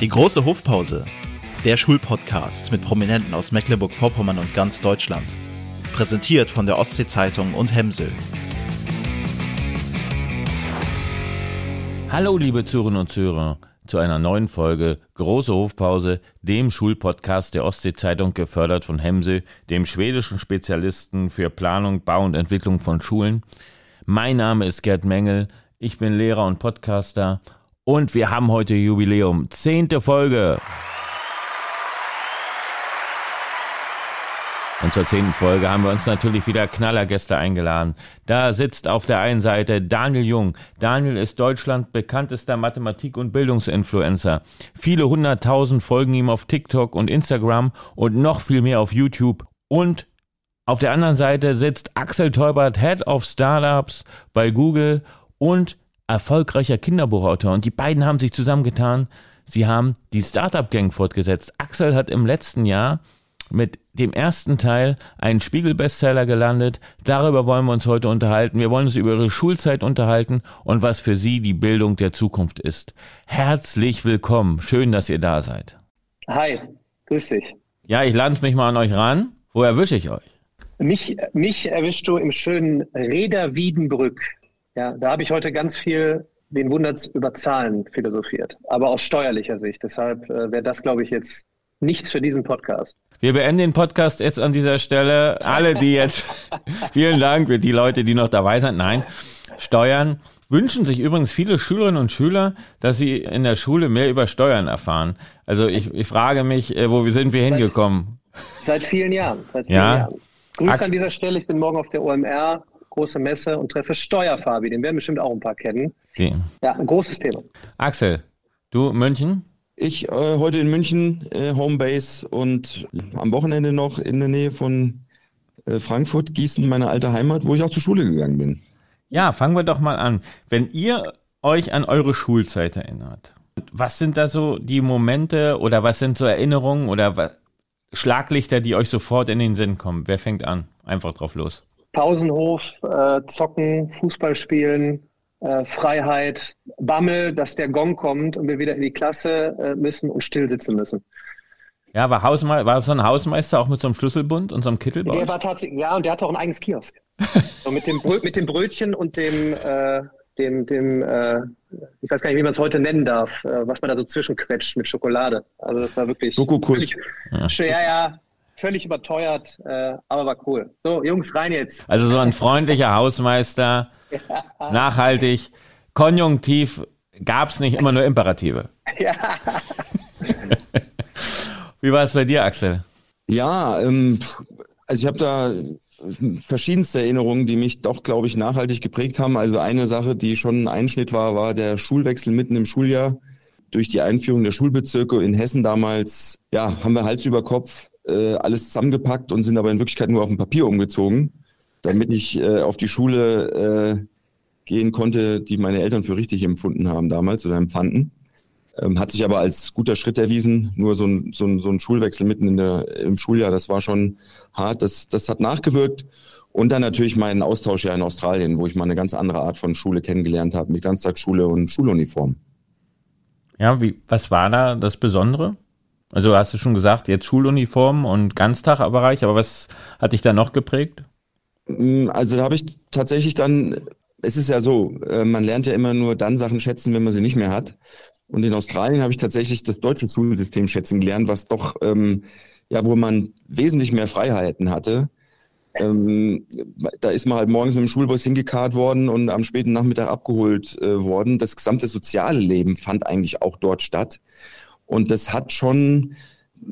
Die große Hofpause. Der Schulpodcast mit Prominenten aus Mecklenburg-Vorpommern und ganz Deutschland. Präsentiert von der Ostsee-Zeitung und Hemsel. Hallo, liebe Zuhörerinnen und Zuhörer, zu einer neuen Folge Große Hofpause, dem Schulpodcast der Ostsee-Zeitung, gefördert von Hemsel, dem schwedischen Spezialisten für Planung, Bau und Entwicklung von Schulen. Mein Name ist Gerd Mengel, ich bin Lehrer und Podcaster und wir haben heute Jubiläum, zehnte Folge. Und zur zehnten Folge haben wir uns natürlich wieder Knallergäste eingeladen. Da sitzt auf der einen Seite Daniel Jung. Daniel ist Deutschland bekanntester Mathematik- und Bildungsinfluencer. Viele hunderttausend folgen ihm auf TikTok und Instagram und noch viel mehr auf YouTube. Und auf der anderen Seite sitzt Axel Teubert, Head of Startups bei Google und erfolgreicher Kinderbuchautor. Und die beiden haben sich zusammengetan. Sie haben die Startup Gang fortgesetzt. Axel hat im letzten Jahr mit dem ersten Teil einen Spiegel-Bestseller gelandet. Darüber wollen wir uns heute unterhalten. Wir wollen uns über Ihre Schulzeit unterhalten und was für Sie die Bildung der Zukunft ist. Herzlich willkommen. Schön, dass ihr da seid. Hi, grüß dich. Ja, ich lande mich mal an euch ran. Wo erwische ich euch? Mich, mich erwischst du im schönen Reda Wiedenbrück. Ja, da habe ich heute ganz viel den Wunderts über Zahlen philosophiert, aber aus steuerlicher Sicht. Deshalb äh, wäre das, glaube ich, jetzt nichts für diesen Podcast. Wir beenden den Podcast jetzt an dieser Stelle. Alle, die jetzt, vielen Dank für die Leute, die noch dabei sind. Nein, Steuern wünschen sich übrigens viele Schülerinnen und Schüler, dass sie in der Schule mehr über Steuern erfahren. Also ich, ich frage mich, äh, wo sind wir hingekommen? Seit vielen Jahren. Seit vielen Ja. Jahren. Grüße Ax- an dieser Stelle. Ich bin morgen auf der OMR, große Messe und treffe Steuerfabi. Den werden bestimmt auch ein paar kennen. Die. Ja, ein großes Thema. Axel, du München? Ich äh, heute in München, äh, Homebase und am Wochenende noch in der Nähe von äh, Frankfurt, Gießen, meine alte Heimat, wo ich auch zur Schule gegangen bin. Ja, fangen wir doch mal an. Wenn ihr euch an eure Schulzeit erinnert, was sind da so die Momente oder was sind so Erinnerungen oder was, Schlaglichter, die euch sofort in den Sinn kommen? Wer fängt an? Einfach drauf los. Pausenhof, äh, Zocken, Fußball spielen, äh, Freiheit, Bammel, dass der Gong kommt und wir wieder in die Klasse äh, müssen und still sitzen müssen. Ja, war, Hausme war so ein Hausmeister auch mit so einem Schlüsselbund und so einem Kittel bei Der war tatsächlich, ja, und der hatte auch ein eigenes Kiosk. so mit, dem Brö mit dem Brötchen und dem, äh, dem, dem äh, ich weiß gar nicht, wie man es heute nennen darf, äh, was man da so zwischenquetscht mit Schokolade. Also das war wirklich Schokokuss. ja. ja, ja, völlig überteuert, äh, aber war cool. So, Jungs, rein jetzt. Also so ein freundlicher Hausmeister, nachhaltig, konjunktiv, gab's nicht immer nur Imperative. Ja. Wie war es bei dir, Axel? Ja, ähm, also ich habe da verschiedenste Erinnerungen, die mich doch, glaube ich, nachhaltig geprägt haben. Also eine Sache, die schon ein Einschnitt war, war der Schulwechsel mitten im Schuljahr. Durch die Einführung der Schulbezirke in Hessen damals, ja, haben wir Hals über Kopf äh, alles zusammengepackt und sind aber in Wirklichkeit nur auf dem Papier umgezogen, damit ich äh, auf die Schule äh, gehen konnte, die meine Eltern für richtig empfunden haben damals oder empfanden. Ähm, hat sich aber als guter Schritt erwiesen. Nur so ein, so ein, so ein Schulwechsel mitten in der, im Schuljahr, das war schon hart. Das, das hat nachgewirkt. Und dann natürlich mein Austausch ja in Australien, wo ich mal eine ganz andere Art von Schule kennengelernt habe, mit Ganztagsschule und Schuluniform. Ja, wie, was war da das Besondere? Also hast du schon gesagt, jetzt Schuluniform und Ganztagbereich, aber was hat dich da noch geprägt? Mm, Also da habe ich tatsächlich dann, es ist ja so, äh, man lernt ja immer nur dann Sachen schätzen, wenn man sie nicht mehr hat. Und in Australien habe ich tatsächlich das deutsche Schulsystem schätzen gelernt, was doch, ähm, ja, wo man wesentlich mehr Freiheiten hatte. Ähm, da ist man halt morgens mit dem Schulbus hingekarrt worden und am späten Nachmittag abgeholt äh, worden. Das gesamte soziale Leben fand eigentlich auch dort statt. Und das hat schon,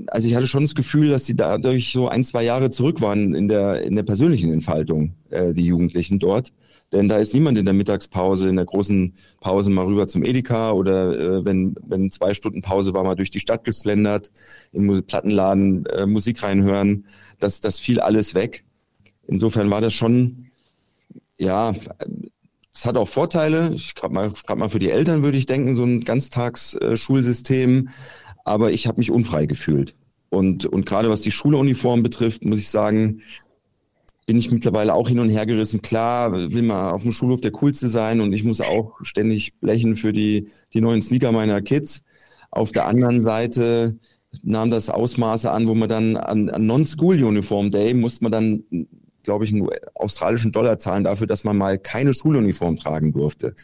also ich hatte schon das Gefühl, dass sie dadurch so ein, zwei Jahre zurück waren in der, in der persönlichen Entfaltung, äh, die Jugendlichen dort. Denn da ist niemand in der Mittagspause, in der großen Pause mal rüber zum Edeka oder äh, wenn, wenn zwei Stunden Pause war, mal durch die Stadt geschlendert, in Plattenladen äh, Musik reinhören. Das, das fiel alles weg. Insofern war das schon, ja, es hat auch Vorteile. Gerade mal, mal für die Eltern würde ich denken, so ein Ganztagsschulsystem. Aber ich habe mich unfrei gefühlt. Und, und gerade was die Schuluniform betrifft, muss ich sagen, bin ich mittlerweile auch hin und her gerissen. Klar, will man auf dem Schulhof der Coolste sein und ich muss auch ständig blechen für die, die neuen Sneaker meiner Kids. Auf der anderen Seite nahm das Ausmaße an, wo man dann an, an Non-School-Uniform Day musste man dann, glaube ich, einen australischen Dollar zahlen dafür, dass man mal keine Schuluniform tragen durfte.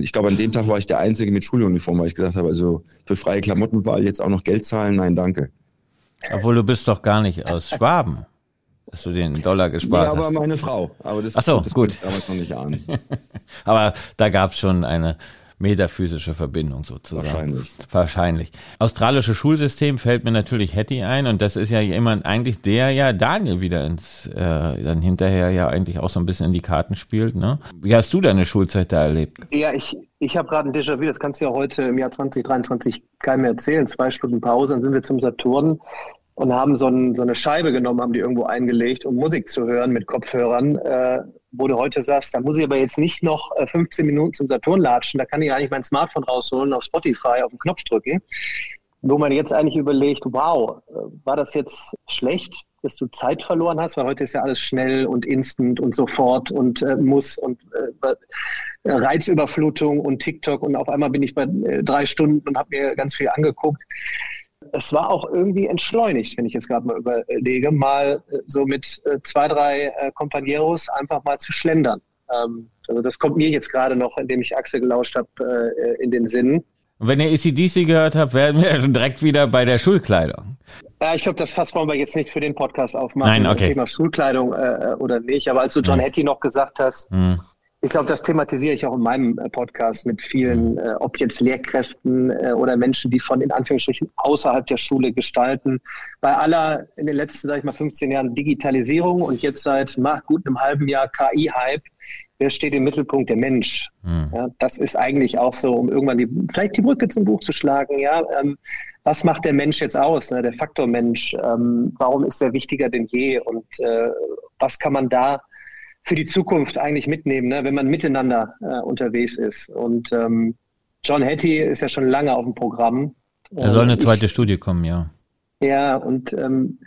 Ich glaube, an dem Tag war ich der Einzige mit Schuluniform, weil ich gesagt habe, also für freie Klamottenwahl jetzt auch noch Geld zahlen, nein, danke. Obwohl du bist doch gar nicht aus Schwaben, dass du den Dollar gespart hast. Ja, aber meine Frau. Aber das, Ach so, das gut. damals noch nicht ahnen. aber da gab es schon eine metaphysische Verbindung sozusagen. Wahrscheinlich. Wahrscheinlich. Australische Schulsystem fällt mir natürlich Hattie ein und das ist ja jemand eigentlich, der ja Daniel wieder ins, äh, dann hinterher ja eigentlich auch so ein bisschen in die Karten spielt. Ne? Wie hast du deine Schulzeit da erlebt? Ja, ich, ich habe gerade ein Déjà-vu, das kannst du ja heute im Jahr 2023 keinem erzählen. Zwei Stunden Pause, dann sind wir zum Saturn und haben so, ein, so, eine Scheibe genommen, haben die irgendwo eingelegt, um Musik zu hören mit Kopfhörern. Äh, wo du heute sagst, da muss ich aber jetzt nicht noch 15 äh, Minuten zum Saturn latschen, da kann ich eigentlich mein Smartphone rausholen, auf Spotify auf den Knopf drücken. Wo man jetzt eigentlich überlegt, wow, äh, war das jetzt schlecht, dass du Zeit verloren hast, weil heute ist ja alles schnell und instant und sofort und äh, muss und äh, Reizüberflutung und TikTok und auf einmal bin ich bei äh, drei Stunden und habe mir ganz viel angeguckt es war auch irgendwie entschleunigt, wenn ich jetzt gerade mal überlege, mal äh, so mit äh, zwei, drei äh, Kompanieros einfach mal zu schlendern. Ähm, also das kommt mir jetzt gerade noch, indem ich Axel gelauscht habe, in den Sinn. Und wenn ihr ACDC gehört habt, werden wir direkt wieder bei der Schulkleidung. Ja, ich glaube, das Fass wollen wir jetzt nicht für den Podcast aufmachen. Nein, okay. Thema Schulkleidung äh, oder nicht. Aber als du John hm. Hattie noch gesagt hast, hm ich glaube, das thematisiere ich auch in meinem äh, Podcast mit vielen, äh, ob jetzt Lehrkräften äh, oder Menschen, die von in Anführungsstrichen außerhalb der Schule gestalten. Bei aller in den letzten, sage ich mal, 15 Jahren Digitalisierung und jetzt seit nach gut einem halben Jahr KI-Hype, wer steht im Mittelpunkt? Der Mensch. Mhm. Ja, das ist eigentlich auch so, um irgendwann die, vielleicht die Brücke zum Buch zu schlagen. Ja, ähm, was macht der Mensch jetzt aus? Ne? Der Faktor Mensch. Ähm, warum ist er wichtiger denn je? Und äh, was kann man da für die Zukunft eigentlich mitnehmen, ne, wenn man miteinander äh, unterwegs ist. Und ähm, John Hattie ist ja schon lange auf dem Programm. Da soll eine zweite ich, Studie kommen, ja. Ja, und ähm,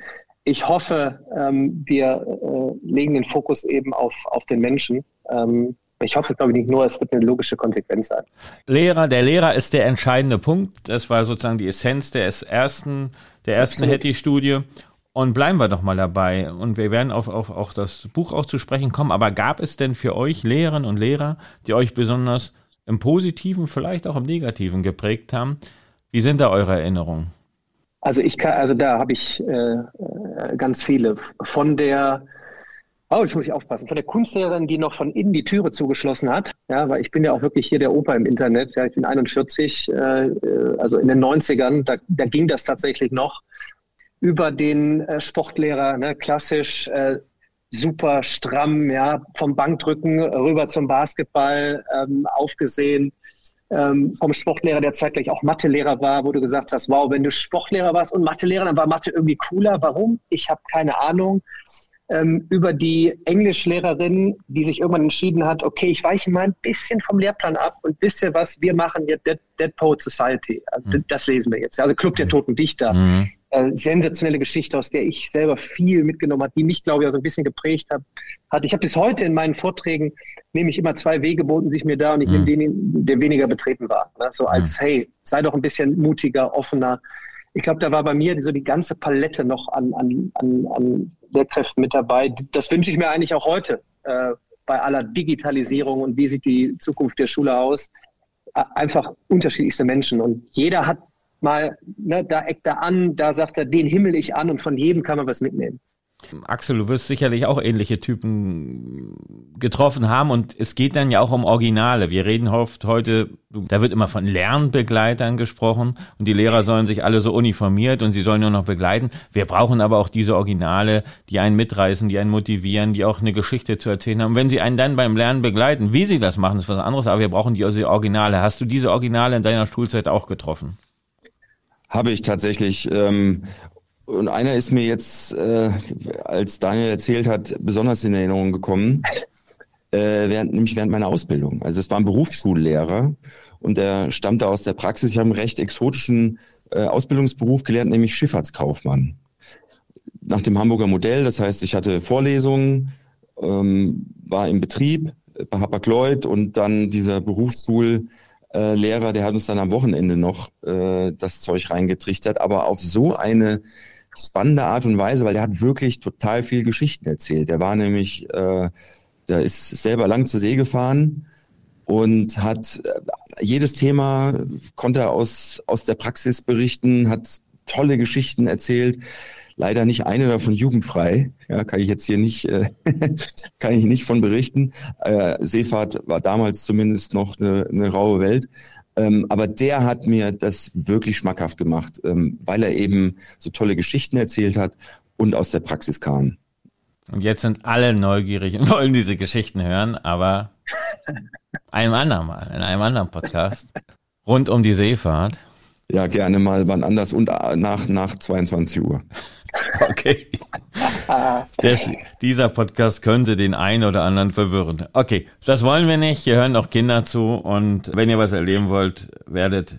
ich hoffe, ähm, wir äh, legen den Fokus eben auf, auf den Menschen. Ähm, ich hoffe, glaube ich, nicht nur, es wird eine logische Konsequenz sein. Lehrer, der Lehrer ist der entscheidende Punkt. Das war sozusagen die Essenz der ersten, der ersten Hattie-Studie. Und bleiben wir doch mal dabei. Und wir werden auf, auf, auf das Buch auch zu sprechen kommen. Aber gab es denn für euch Lehrerinnen und Lehrer, die euch besonders im Positiven, vielleicht auch im Negativen geprägt haben? Wie sind da eure Erinnerungen? Also ich kann, also da habe ich äh, äh ganz viele. Von der, oh, jetzt muss ich aufpassen, von der Kunstlehrerin, die noch von innen die Türe zugeschlossen hat. Ja, weil ich bin ja auch wirklich hier der Opa im Internet. Ja, ich bin 41, äh, äh, also in den 90ern, da, da ging das tatsächlich noch über den äh, Sportlehrer, ne, klassisch äh, super stramm, ja, vom Bankdrücken rüber zum Basketball ähm, aufgesehen. Ähm, vom Sportlehrer, der zeitgleich auch Mathelehrer war, wo du gesagt hast, wow, wenn du Sportlehrer warst und Mathelehrer, dann war Mathe irgendwie cooler. Warum? Ich habe keine Ahnung. Ähm, über die Englischlehrerin, die sich irgendwann entschieden hat, okay, ich weiche mal ein bisschen vom Lehrplan ab und wisst ihr was, wir machen jetzt Dead, Dead Poet Society. Mhm. Das lesen wir jetzt. Also Club der Toten Dichter. Mhm äh, sensationelle Geschichte, aus der ich selber viel mitgenommen habe, die mich, glaube ich, auch so ein bisschen geprägt hat. hat. Ich habe bis heute in meinen Vorträgen, nehme ich immer zwei Wege, boten sich mir da und ich mhm. nehme den, der weniger betreten war. Ne? So als, mhm. hey, sei doch ein bisschen mutiger, offener. Ich glaube, da war bei mir so die ganze Palette noch an, an, an, an Lehrkräften mit dabei. Das wünsche ich mir eigentlich auch heute äh, bei aller Digitalisierung und wie sieht die Zukunft der Schule aus. Einfach unterschiedlichste Menschen und jeder hat mal, ne, da eckt er an, da sagt er, den himmel ich an und von jedem kann man was mitnehmen. Axel, du wirst sicherlich auch ähnliche Typen getroffen haben und es geht dann ja auch um Originale. Wir reden oft heute, da wird immer von Lernbegleitern gesprochen und die Lehrer sollen sich alle so uniformiert und sie sollen nur noch begleiten. Wir brauchen aber auch diese Originale, die einen mitreißen, die einen motivieren, die auch eine Geschichte zu erzählen haben. Und wenn sie einen dann beim Lernen begleiten, wie sie das machen, ist was anderes, aber wir brauchen die Originale. Hast du diese Originale in deiner Schulzeit auch getroffen? Habe ich tatsächlich. Ähm, und einer ist mir jetzt, äh, als Daniel erzählt hat, besonders in Erinnerung gekommen, äh, während, nämlich während meiner Ausbildung. Also es war ein Berufsschullehrer und der stammte aus der Praxis. Ich habe einen recht exotischen äh, Ausbildungsberuf gelernt, nämlich Schifffahrtskaufmann. Nach dem Hamburger Modell, das heißt, ich hatte Vorlesungen, ähm, war im Betrieb bei Hapag-Lloyd und dann dieser Berufsschul äh, Lehrer, der hat uns dann am Wochenende noch äh, das Zeug reingetrichtert, aber auf so eine spannende Art und Weise, weil der hat wirklich total viel Geschichten erzählt. Der war nämlich, äh, der ist selber lang zur See gefahren und hat äh, jedes Thema konnte er aus, aus der Praxis berichten, hat tolle Geschichten erzählt. Leider nicht eine davon jugendfrei. Ja, kann ich jetzt hier nicht, äh, kann ich nicht von berichten. Äh, Seefahrt war damals zumindest noch eine, eine raue Welt. Ähm, aber der hat mir das wirklich schmackhaft gemacht, ähm, weil er eben so tolle Geschichten erzählt hat und aus der Praxis kam. Und jetzt sind alle neugierig und wollen diese Geschichten hören, aber einem anderen Mal, in einem anderen Podcast rund um die Seefahrt. Ja, gerne mal wann anders und äh, nach, nach 22 Uhr. Okay. Das, dieser Podcast könnte den einen oder anderen verwirren. Okay, das wollen wir nicht. Hier hören auch Kinder zu und wenn ihr was erleben wollt, werdet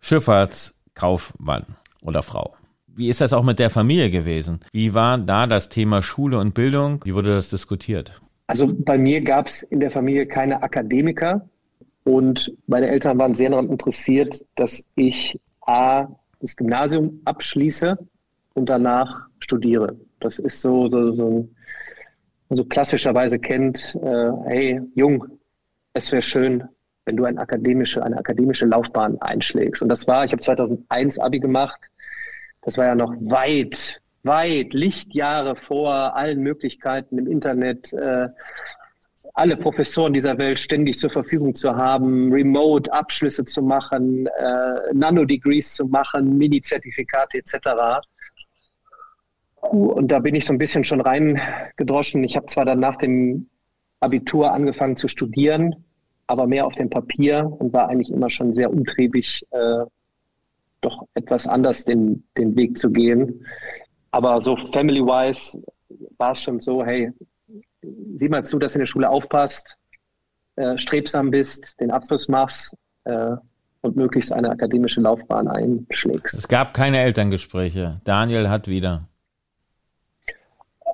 Schifffahrtskaufmann oder Frau. Wie ist das auch mit der Familie gewesen? Wie war da das Thema Schule und Bildung? Wie wurde das diskutiert? Also bei mir gab es in der Familie keine Akademiker und meine Eltern waren sehr daran interessiert, dass ich A, das Gymnasium abschließe und danach studiere. Das ist so, so, so, so klassischerweise kennt, äh, hey, Jung, es wäre schön, wenn du eine akademische, eine akademische Laufbahn einschlägst. Und das war, ich habe 2001 Abi gemacht, das war ja noch weit, weit, Lichtjahre vor allen Möglichkeiten im Internet, äh, alle Professoren dieser Welt ständig zur Verfügung zu haben, Remote-Abschlüsse zu machen, äh, Nano-Degrees zu machen, Mini-Zertifikate etc. Und da bin ich so ein bisschen schon reingedroschen. Ich habe zwar dann nach dem Abitur angefangen zu studieren, aber mehr auf dem Papier und war eigentlich immer schon sehr umtriebig, äh, doch etwas anders den, den Weg zu gehen. Aber so family-wise war es schon so, hey, sieh mal zu, dass du in der Schule aufpasst, äh, strebsam bist, den Abschluss machst äh, und möglichst eine akademische Laufbahn einschlägst. Es gab keine Elterngespräche. Daniel hat wieder.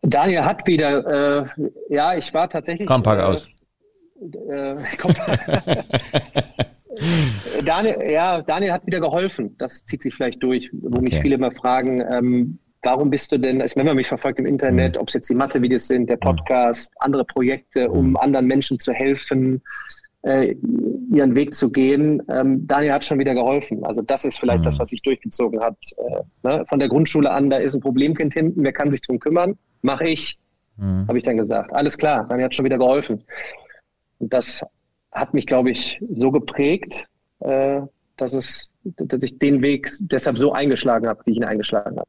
Daniel hat wieder, äh, ja, ich war tatsächlich. Komm, pack äh, aus. Äh, komm, Daniel, ja, Daniel hat wieder geholfen. Das zieht sich vielleicht durch, wo okay. mich viele immer fragen, ähm, warum bist du denn, also wenn man mich verfolgt im Internet, mhm. ob es jetzt die Mathe-Videos sind, der mhm. Podcast, andere Projekte, um mhm. anderen Menschen zu helfen, äh, ihren Weg zu gehen. Ähm, Daniel hat schon wieder geholfen. Also das ist vielleicht mhm. das, was sich durchgezogen hat. Äh, ne? Von der Grundschule an, da ist ein Problemkind hinten, wer kann sich drum kümmern? mache ich, mhm. habe ich dann gesagt. Alles klar, dann hat schon wieder geholfen. Und das hat mich, glaube ich, so geprägt, äh, dass es, dass ich den Weg deshalb so eingeschlagen habe, wie ich ihn eingeschlagen habe.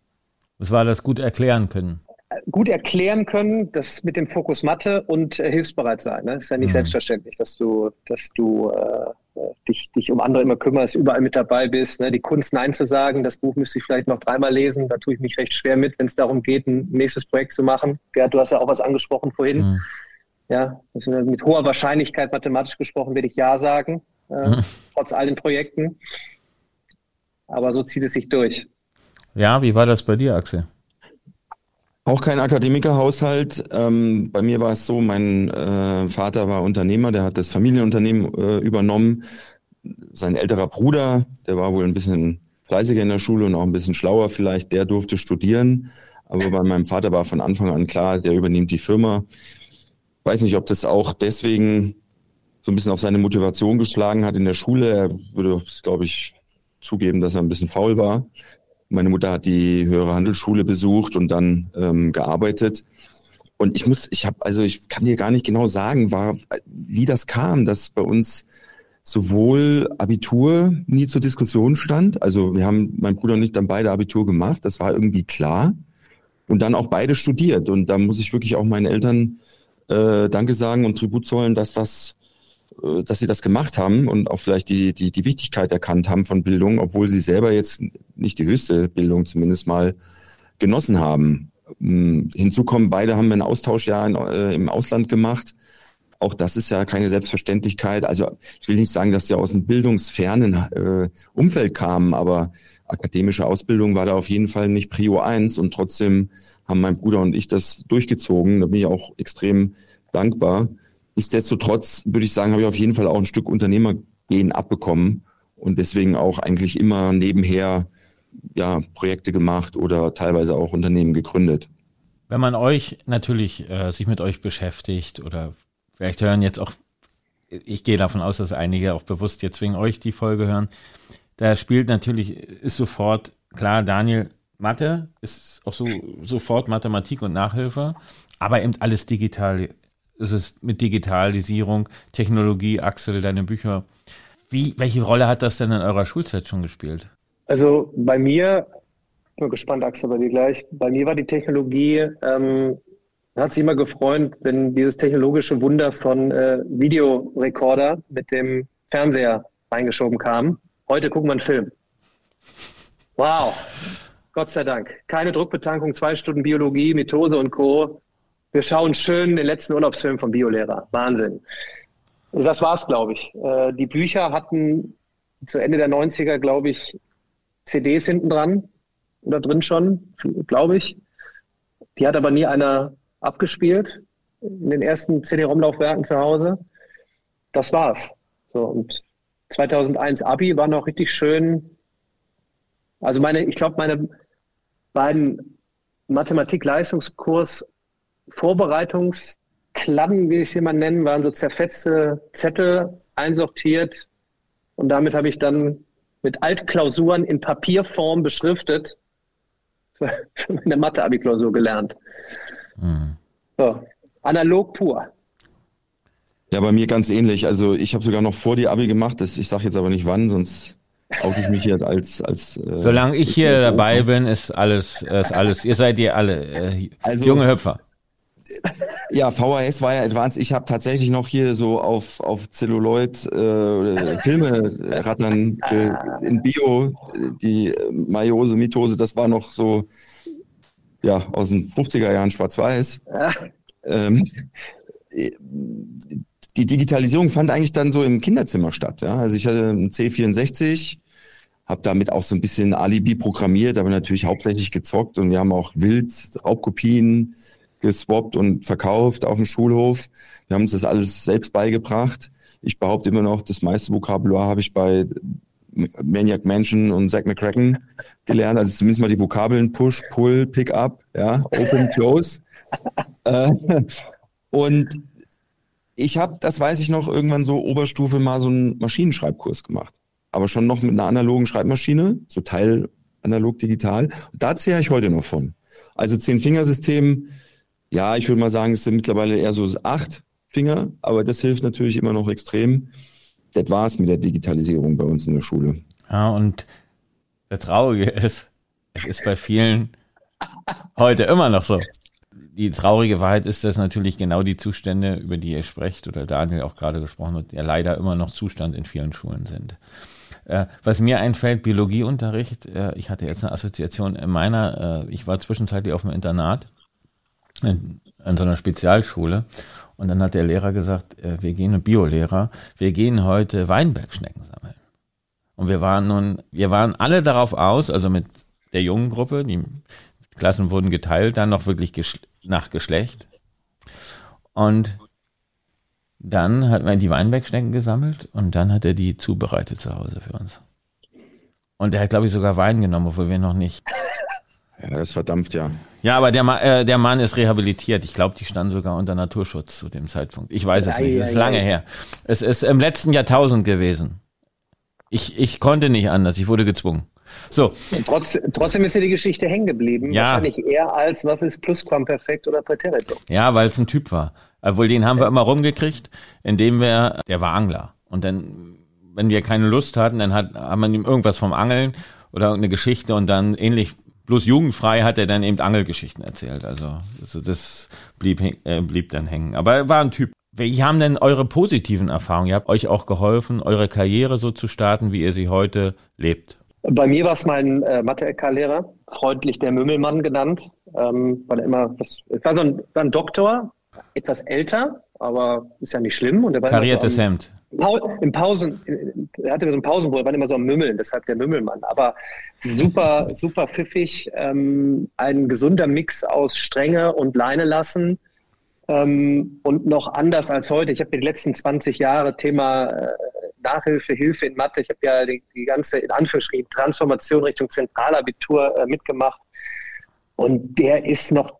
Was war das gut erklären können? Gut erklären können, das mit dem Fokus Mathe und äh, hilfsbereit sein. Ne? Das ist ja nicht mhm. selbstverständlich, dass du, dass du äh, dich, dich um andere immer kümmerst, überall mit dabei bist. Ne? Die Kunst, Nein zu sagen, das Buch müsste ich vielleicht noch dreimal lesen. Da tue ich mich recht schwer mit, wenn es darum geht, ein nächstes Projekt zu machen. Gerd, du hast ja auch was angesprochen vorhin. Mhm. Ja, mit hoher Wahrscheinlichkeit mathematisch gesprochen werde ich Ja sagen, äh, mhm. trotz all den Projekten. Aber so zieht es sich durch. Ja, wie war das bei dir, Axel? Auch kein Akademikerhaushalt. Ähm, bei mir war es so, mein äh, Vater war Unternehmer, der hat das Familienunternehmen äh, übernommen. Sein älterer Bruder, der war wohl ein bisschen fleißiger in der Schule und auch ein bisschen schlauer vielleicht, der durfte studieren. Aber bei meinem Vater war von Anfang an klar, der übernimmt die Firma. Weiß nicht, ob das auch deswegen so ein bisschen auf seine Motivation geschlagen hat in der Schule. Er würde, glaube ich, zugeben, dass er ein bisschen faul war. Meine Mutter hat die höhere Handelsschule besucht und dann ähm, gearbeitet. Und ich muss, ich habe, also ich kann dir gar nicht genau sagen, war, wie das kam, dass bei uns sowohl Abitur nie zur Diskussion stand. Also wir haben, mein Bruder und ich dann beide Abitur gemacht, das war irgendwie klar. Und dann auch beide studiert. Und da muss ich wirklich auch meinen Eltern äh, Danke sagen und Tribut zollen, dass das dass sie das gemacht haben und auch vielleicht die, die, die Wichtigkeit erkannt haben von Bildung, obwohl sie selber jetzt nicht die höchste Bildung zumindest mal genossen haben. Hm, hinzu kommen, beide haben ein Austauschjahr in, äh, im Ausland gemacht. Auch das ist ja keine Selbstverständlichkeit. Also ich will nicht sagen, dass sie aus einem bildungsfernen äh, Umfeld kamen, aber akademische Ausbildung war da auf jeden Fall nicht Prio eins und trotzdem haben mein Bruder und ich das durchgezogen. Da bin ich auch extrem dankbar. Nichtsdestotrotz würde ich sagen, habe ich auf jeden Fall auch ein Stück Unternehmer Gen abbekommen und deswegen auch eigentlich immer nebenher ja, Projekte gemacht oder teilweise auch Unternehmen gegründet. Wenn man euch natürlich äh, sich mit euch beschäftigt oder vielleicht hören jetzt auch, ich gehe davon aus, dass einige auch bewusst jetzt wegen euch die Folge hören, da spielt natürlich, ist sofort, klar, Daniel, Mathe ist auch so sofort Mathematik und Nachhilfe, aber eben alles digital. Es ist mit Digitalisierung, Technologie, Axel, deine Bücher. Wie, welche Rolle hat das denn in eurer Schulzeit schon gespielt? Also bei mir, ich bin gespannt, Axel, bei dir gleich. Bei mir war die Technologie, ähm, hat sich immer gefreut, wenn dieses technologische Wunder von äh, Videorekorder mit dem Fernseher reingeschoben kam. Heute gucken wir einen Film. Wow. Gott sei Dank. Keine Druckbetankung, zwei Stunden Biologie, Mitose und Co. Wir schauen schön den letzten Urlaubsfilm vom Biolehrer. Wahnsinn. Und das war's, glaube ich. Äh, die Bücher hatten zu Ende der 90er, glaube ich, CDs hinten dran oder drin schon, glaube ich. Die hat aber nie einer abgespielt in den ersten CD-ROM-Laufwerken zu Hause. Das war's. So, und 2001 Abi war noch richtig schön. Also meine, ich glaube, meine beiden Mathematik-Leistungskurs Vorbereitungskladden, wie ich sie mal nennen, waren so zerfetzte Zettel einsortiert. Und damit habe ich dann mit Altklausuren in Papierform beschriftet für meine Mathe-Abi-Klausur gelernt. Mhm. So, analog pur. Ja, bei mir ganz ähnlich. Also ich habe sogar noch vor die Abi gemacht. Das, ich sage jetzt aber nicht wann, sonst auch ich mich hier als als. Äh, Solange ich hier dabei bin, ist alles ist alles. Ihr seid ihr alle äh, also, junge Hüpfer. Ja, VHS war ja advanced. Ich habe tatsächlich noch hier so auf, auf Celluloid äh, Filme rattern äh, in Bio, die Meiose, Mitose, das war noch so ja, aus den 50er Jahren schwarz-weiß. Ähm, die Digitalisierung fand eigentlich dann so im Kinderzimmer statt. Ja? Also ich hatte einen C64, habe damit auch so ein bisschen Alibi programmiert, aber natürlich hauptsächlich gezockt und wir haben auch wild Raubkopien geswappt und verkauft auf dem Schulhof. Wir haben uns das alles selbst beigebracht. Ich behaupte immer noch, das meiste Vokabular habe ich bei Maniac Mansion und Zack McCracken gelernt. Also zumindest mal die Vokabeln Push, Pull, Pick Up, ja, Open, Close. äh, und ich habe, das weiß ich noch, irgendwann so Oberstufe mal so einen Maschinenschreibkurs gemacht. Aber schon noch mit einer analogen Schreibmaschine, so Teil analog digital. Da zähre ich heute noch von. Also Zehn-Fingersystem, ja, ich würde mal sagen, es sind mittlerweile eher so acht Finger, aber das hilft natürlich immer noch extrem. Das war's mit der Digitalisierung bei uns in der Schule. Ja, und der Traurige ist, es ist bei vielen heute immer noch so die traurige Wahrheit ist, dass natürlich genau die Zustände, über die ihr sprecht, oder Daniel auch gerade gesprochen hat, ja leider immer noch Zustand in vielen Schulen sind. Äh, was mir einfällt, Biologieunterricht, äh, ich hatte jetzt eine Assoziation in meiner, äh, ich war zwischenzeitlich auf dem Internat, in, in so einer Spezialschule, und dann hat der Lehrer gesagt, äh, wir gehen, Biolehrer, wir gehen heute Weinbergschnecken sammeln. Und wir waren nun, wir waren alle darauf aus, also mit der jungen Gruppe, die Klassen wurden geteilt, dann noch wirklich nach Geschlecht. Und dann hat man die Weinbergschnecken gesammelt und dann hat er die zubereitet zu Hause für uns. Und er hat, glaube ich, sogar Wein genommen, obwohl wir noch nicht. Ja, das ist verdammt, ja. Ja, aber der, Ma äh, der Mann ist rehabilitiert. Ich glaube, die standen sogar unter Naturschutz zu dem Zeitpunkt. Ich weiß es nicht. Es ist lange her. Es ist im letzten Jahrtausend gewesen. Ich, ich konnte nicht anders. Ich wurde gezwungen. So. Trotz, trotzdem ist ja die Geschichte hängen geblieben. Ja. Wahrscheinlich eher als, was ist Plusquamperfekt oder Präteritum. Ja, weil es ein Typ war. Obwohl, den haben wir immer rumgekriegt, indem wir, der war Angler. Und dann, wenn wir keine Lust hatten, dann hat, haben wir ihm irgendwas vom Angeln oder irgendeine Geschichte und dann ähnlich, bloß jugendfrei hat er dann eben Angelgeschichten erzählt. Also, also das blieb, äh, blieb dann hängen. Aber er war ein Typ. Wie haben denn eure positiven Erfahrungen? Ihr habt euch auch geholfen, eure Karriere so zu starten, wie ihr sie heute lebt. Bei mir war es mein äh, Mathe-LK-Lehrer, freundlich der Mümmelmann genannt, ähm, weil er immer, das, war so ein, war ein Doktor, etwas älter, aber ist ja nicht schlimm. Und er war Kariertes so am, Hemd. Im Pausen, er hatte so ein Pausenbrot, war immer so am Mümmeln, deshalb der Mümmelmann. Aber super, super pfiffig, ähm, ein gesunder Mix aus Strenge und Leine lassen. Ähm, und noch anders als heute. Ich habe die letzten 20 Jahre Thema äh, Nachhilfe, Hilfe in Mathe. Ich habe ja die, die, ganze, in Anführungsstrichen, Transformation Richtung Zentralabitur äh, mitgemacht. Und der ist noch,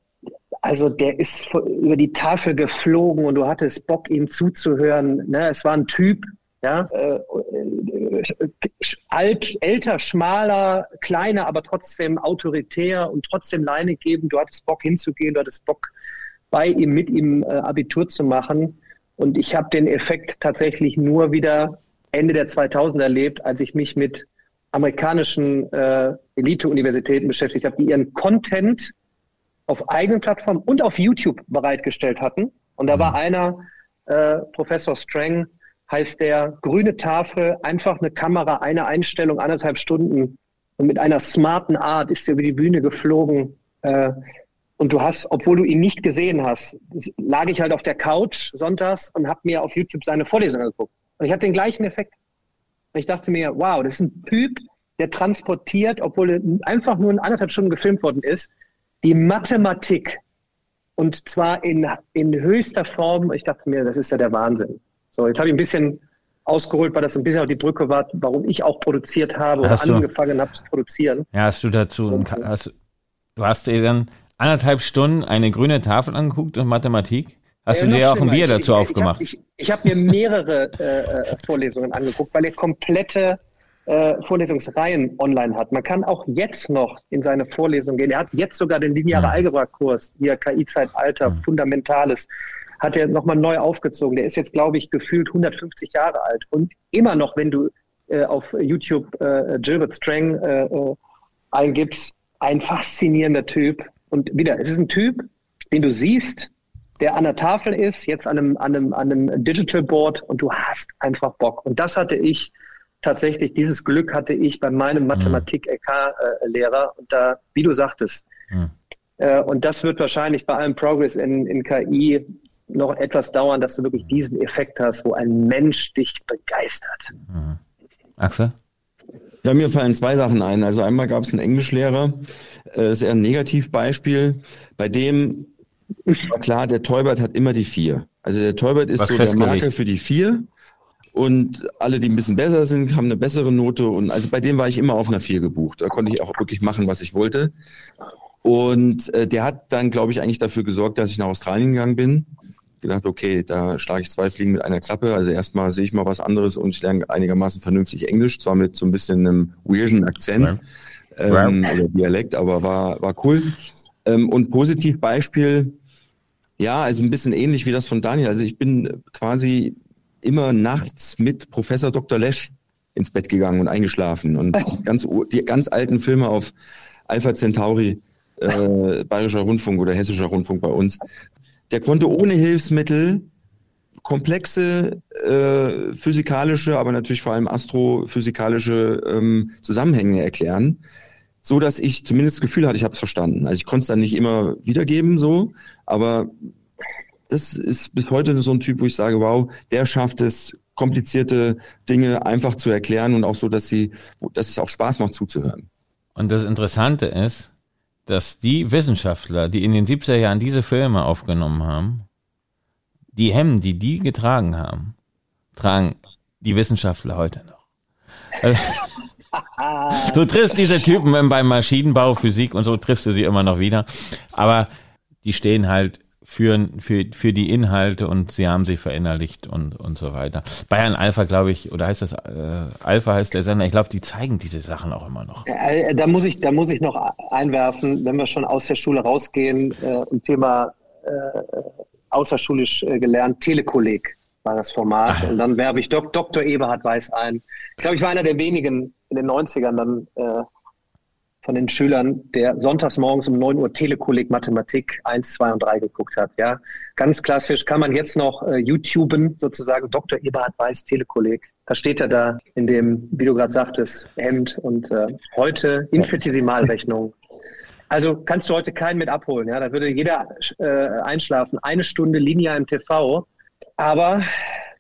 also der ist über die Tafel geflogen und du hattest Bock, ihm zuzuhören. Ne? Es war ein Typ, ja, äh, alt, älter, schmaler, kleiner, aber trotzdem autoritär und trotzdem Leine geben. Du hattest Bock hinzugehen, du hattest Bock bei ihm, mit ihm äh, Abitur zu machen. Und ich habe den Effekt tatsächlich nur wieder Ende der 2000er erlebt, als ich mich mit amerikanischen äh, Elite-Universitäten beschäftigt habe, die ihren Content auf eigenen Plattformen und auf YouTube bereitgestellt hatten. Und da war mhm. einer, äh, Professor Strang, heißt der, grüne Tafel, einfach eine Kamera, eine Einstellung, anderthalb Stunden. Und mit einer smarten Art ist er über die Bühne geflogen. Äh, und du hast, obwohl du ihn nicht gesehen hast, lag ich halt auf der Couch sonntags und habe mir auf YouTube seine Vorlesung angeguckt. Und ich hatte den gleichen Effekt. Und ich dachte mir, wow, das ist ein Typ, der transportiert, obwohl einfach nur in anderthalb Stunden gefilmt worden ist, die Mathematik. Und zwar in, in höchster Form. Ich dachte mir, das ist ja der Wahnsinn. So, jetzt habe ich ein bisschen ausgeholt, weil das ein bisschen auch die Brücke war, warum ich auch produziert habe oder angefangen habe zu produzieren. Ja, hast du dazu, hast, du hast dir dann anderthalb Stunden eine grüne Tafel angeguckt und Mathematik? Hast ja, du dir auch ein Bier dazu ich, aufgemacht? Ich, ich, habe mir mehrere äh, äh, Vorlesungen angeguckt, weil er komplette äh, Vorlesungsreihen online hat. Man kann auch jetzt noch in seine Vorlesungen gehen. Er hat jetzt sogar den lineare ja. Algebra-Kurs, hier KI-Zeitalter, ja. Fundamentales, hat er nochmal neu aufgezogen. Der ist jetzt, glaube ich, gefühlt 150 Jahre alt. Und immer noch, wenn du äh, auf YouTube äh, Gilbert Strang äh, äh, eingibst, ein faszinierender Typ, und wieder, es ist ein Typ, den du siehst, der an der Tafel ist, jetzt an einem, an einem, an einem Digital Board und du hast einfach Bock. Und das hatte ich tatsächlich, dieses Glück hatte ich bei meinem mhm. Mathematik-LK-Lehrer. Und da, wie du sagtest, mhm. äh, und das wird wahrscheinlich bei allem Progress in, in KI noch etwas dauern, dass du wirklich diesen Effekt hast, wo ein Mensch dich begeistert. Mhm. Axel? Ja, mir fallen zwei Sachen ein. Also einmal gab es einen Englischlehrer, äh, ist eher ein Negativbeispiel, bei dem war klar, der Teubert hat immer die vier. Also der Teubert ist Was so der Marker für die vier. Und alle, die ein bisschen besser sind, haben eine bessere Note. Und also bei dem war ich immer auf einer vier gebucht. Da konnte ich auch wirklich machen, was ich wollte. Und äh, der hat dann, glaube ich, eigentlich dafür gesorgt, dass ich nach Australien gegangen bin gedacht, okay, da schlage ich zwei Fliegen mit einer Klappe. Also erstmal sehe ich mal was anderes und ich lerne einigermaßen vernünftig Englisch, zwar mit so ein bisschen einem weirden Akzent ja. ähm, oder Dialekt, aber war, war cool. Ähm, und Positivbeispiel, ja, also ein bisschen ähnlich wie das von Daniel. Also ich bin quasi immer nachts mit Professor Dr. Lesch ins Bett gegangen und eingeschlafen und ganz, die ganz alten Filme auf Alpha Centauri, äh, Bayerischer Rundfunk oder Hessischer Rundfunk bei uns, der konnte ohne Hilfsmittel komplexe äh, physikalische, aber natürlich vor allem astrophysikalische ähm, Zusammenhänge erklären, so dass ich zumindest das Gefühl hatte, ich habe es verstanden. Also ich konnte es dann nicht immer wiedergeben, so, aber das ist bis heute so ein Typ, wo ich sage, wow, der schafft es, komplizierte Dinge einfach zu erklären und auch so, dass sie, dass es auch Spaß macht zuzuhören. Und das Interessante ist, dass die Wissenschaftler, die in den 70er Jahren diese Filme aufgenommen haben, die Hemden, die die getragen haben, tragen die Wissenschaftler heute noch. Also, du triffst diese Typen beim Maschinenbau, Physik und so, triffst du sie immer noch wieder. Aber die stehen halt für, für, für die Inhalte und sie haben sie verinnerlicht und, und so weiter. Bayern Alpha, glaube ich, oder heißt das äh, Alpha heißt der Sender, ich glaube, die zeigen diese Sachen auch immer noch. Äh, da muss ich, da muss ich noch einwerfen, wenn wir schon aus der Schule rausgehen, äh, im Thema äh, außerschulisch äh, gelernt, Telekolleg war das Format. Ach. Und dann werbe ich Dok Dr. Eberhard Weiß ein. Ich glaube, ich war einer der wenigen in den 90ern dann äh, von den Schülern, der sonntags morgens um 9 Uhr Telekolleg Mathematik 1, 2 und 3 geguckt hat. Ja, ganz klassisch. Kann man jetzt noch äh, YouTuben, sozusagen Dr. Eberhard Weiß Telekolleg. Da steht er da in dem, wie du gerade sagtest, Hemd und äh, heute Infinitesimalrechnung. Also kannst du heute keinen mit abholen. Ja, da würde jeder äh, einschlafen. Eine Stunde linear im TV. Aber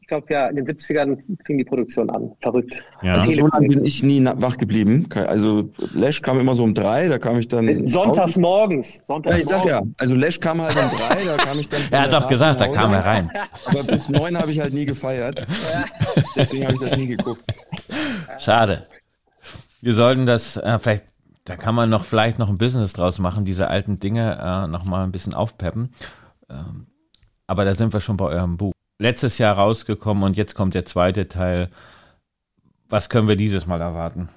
Ich glaube, ja, in den 70ern fing die Produktion an. Verrückt. Ja. Also so lange bin ich nie wach geblieben. Also Lesch kam immer so um drei, da kam ich dann. Sonntags morgens. Sonntags ja, ich sag ja, also Lesch kam halt um drei, da kam ich dann. er hat doch gesagt, da kam er rein. Aber bis neun habe ich halt nie gefeiert. Deswegen habe ich das nie geguckt. Schade. Wir sollten das äh, vielleicht, da kann man noch vielleicht noch ein Business draus machen, diese alten Dinge äh, noch mal ein bisschen aufpeppen. Ähm, aber da sind wir schon bei eurem Buch letztes Jahr rausgekommen und jetzt kommt der zweite Teil. Was können wir dieses Mal erwarten?